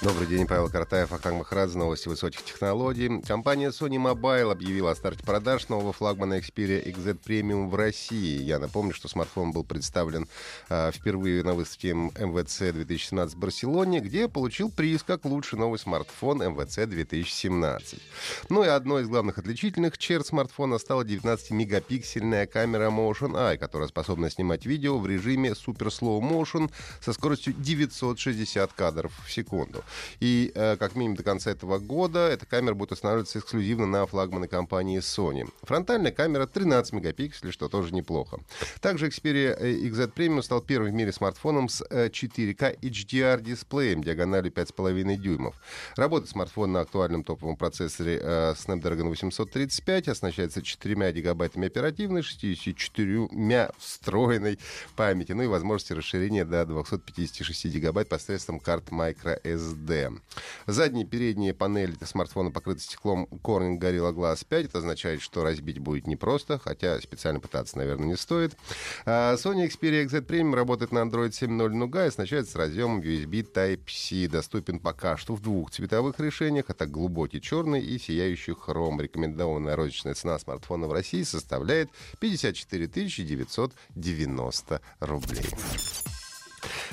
Добрый день, Павел Картаев, Ахтанг Махарадзе, новости высоких технологий. Компания Sony Mobile объявила о старте продаж нового флагмана Xperia XZ Premium в России. Я напомню, что смартфон был представлен э, впервые на выставке МВЦ 2017 в Барселоне, где получил приз как лучший новый смартфон МВЦ 2017. Ну и одной из главных отличительных черт смартфона стала 19-мегапиксельная камера Motion Eye, которая способна снимать видео в режиме Super Slow Motion со скоростью 960 кадров в секунду. И э, как минимум до конца этого года эта камера будет устанавливаться эксклюзивно на флагманы компании Sony. Фронтальная камера 13 мегапикселей, что тоже неплохо. Также Xperia XZ Premium стал первым в мире смартфоном с 4К HDR дисплеем диагональю 5,5 дюймов. Работает смартфон на актуальном топовом процессоре э, Snapdragon 835, оснащается 4 гигабайтами оперативной, 64 встроенной памяти, ну и возможности расширения до 256 гигабайт посредством карт microSD. HD. Задние и передние панели смартфона покрыты стеклом Corning Gorilla Glass 5. Это означает, что разбить будет непросто, хотя специально пытаться, наверное, не стоит. А Sony Xperia XZ Premium работает на Android 7.0 Nougat и оснащается разъемом USB Type-C. Доступен пока что в двух цветовых решениях. Это глубокий черный и сияющий хром. Рекомендованная розничная цена смартфона в России составляет 54 990 рублей.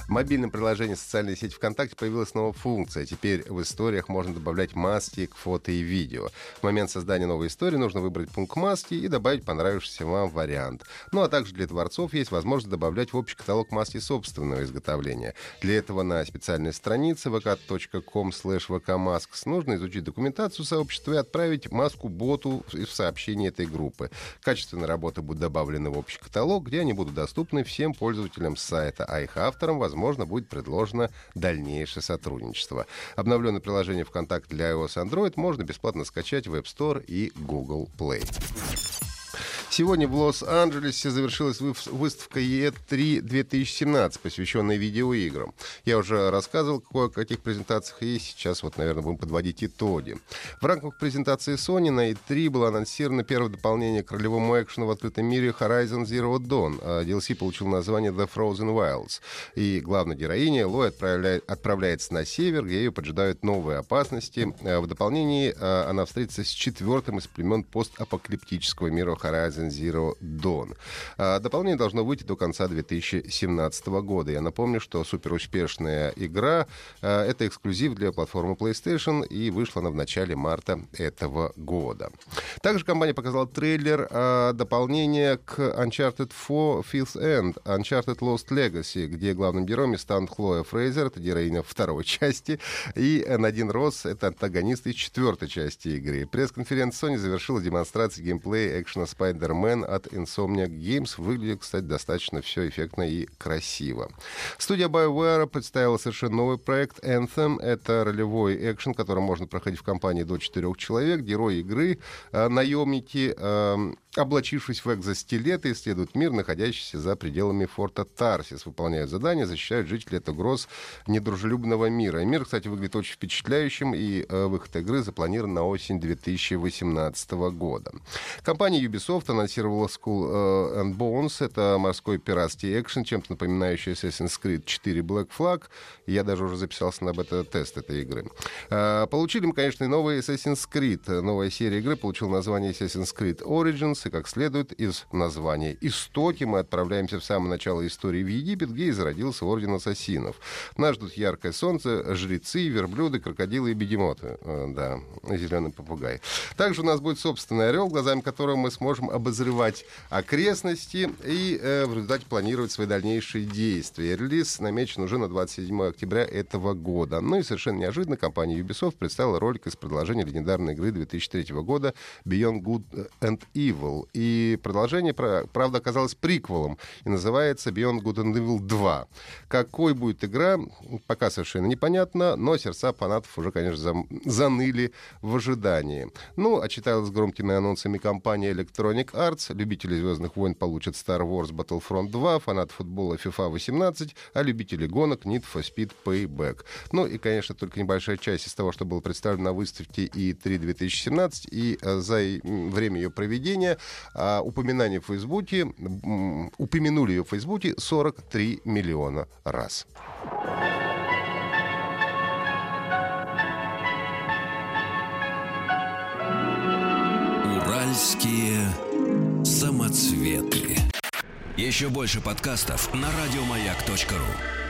В мобильном приложении социальной сети ВКонтакте появилась новая функция. Теперь в историях можно добавлять маски к фото и видео. В момент создания новой истории нужно выбрать пункт маски и добавить понравившийся вам вариант. Ну а также для творцов есть возможность добавлять в общий каталог маски собственного изготовления. Для этого на специальной странице vk.com vkmasks нужно изучить документацию сообщества и отправить маску боту в сообщение этой группы. Качественные работы будут добавлены в общий каталог, где они будут доступны всем пользователям сайта, а их авторам, возможно, возможно, будет предложено дальнейшее сотрудничество. Обновленное приложение ВКонтакте для iOS и Android можно бесплатно скачать в App Store и Google Play. Сегодня в Лос-Анджелесе завершилась выставка E3 2017, посвященная видеоиграм. Я уже рассказывал о каких презентациях, и сейчас вот, наверное, будем подводить итоги. В рамках презентации Sony на E3 было анонсировано первое дополнение к ролевому экшену в открытом мире Horizon Zero Dawn. А DLC получил название The Frozen Wilds. И главная героиня Лой отправляет, отправляется на север, где ее поджидают новые опасности. А в дополнении а, она встретится с четвертым из племен постапокалиптического мира Horizon Dawn. А, дополнение должно выйти до конца 2017 года. Я напомню, что суперуспешная игра а, — это эксклюзив для платформы PlayStation, и вышла она в начале марта этого года. Также компания показала трейлер а, дополнения к Uncharted 4 Fifth End, Uncharted Lost Legacy, где главным героем станет Хлоя Фрейзер, это героиня второй части, и Надин Росс — это антагонист из четвертой части игры. Пресс-конференция Sony завершила демонстрацию геймплея экшена Spider Spider-Man от Insomniac Games. Выглядит, кстати, достаточно все эффектно и красиво. Студия BioWare представила совершенно новый проект Anthem. Это ролевой экшен, который можно проходить в компании до четырех человек. Герои игры, э, наемники, э, облачившись в экзостилеты, исследуют мир, находящийся за пределами форта Тарсис, выполняют задания, защищают жителей от угроз недружелюбного мира. И мир, кстати, выглядит очень впечатляющим, и э, выход игры запланирован на осень 2018 года. Компания Ubisoft анонсировала School э, and Bones. Это морской пиратский экшен, чем-то напоминающий Assassin's Creed 4 Black Flag. Я даже уже записался на бета-тест этой игры. Э, получили мы, конечно, и новый Assassin's Creed. Новая серия игры получила название Assassin's Creed Origins и, как следует из названия «Истоки», мы отправляемся в самое начало истории в Египет, где и зародился Орден Ассасинов. Нас ждут яркое солнце, жрецы, верблюды, крокодилы и бегемоты. Э, да, зеленый попугай. Также у нас будет собственный орел, глазами которого мы сможем обозревать окрестности и э, в результате планировать свои дальнейшие действия. Релиз намечен уже на 27 октября этого года. Ну и совершенно неожиданно компания Ubisoft представила ролик из продолжения легендарной игры 2003 года Beyond Good and Evil. Evil. И продолжение, правда, оказалось приквелом и называется Beyond Good and Evil 2. Какой будет игра, пока совершенно непонятно, но сердца фанатов уже, конечно, заныли в ожидании. Ну, отчиталась громкими анонсами компания Electronic Arts. Любители «Звездных войн» получат Star Wars Battlefront 2, фанат футбола FIFA 18, а любители гонок Need for Speed Payback. Ну и, конечно, только небольшая часть из того, что было представлено на выставке E3 2017, и э, за время ее проведения а, упоминание в Фейсбуке, упомянули ее в Фейсбуке 43 миллиона раз. Уральские самоцветы. Еще больше подкастов на радиомаяк.ру.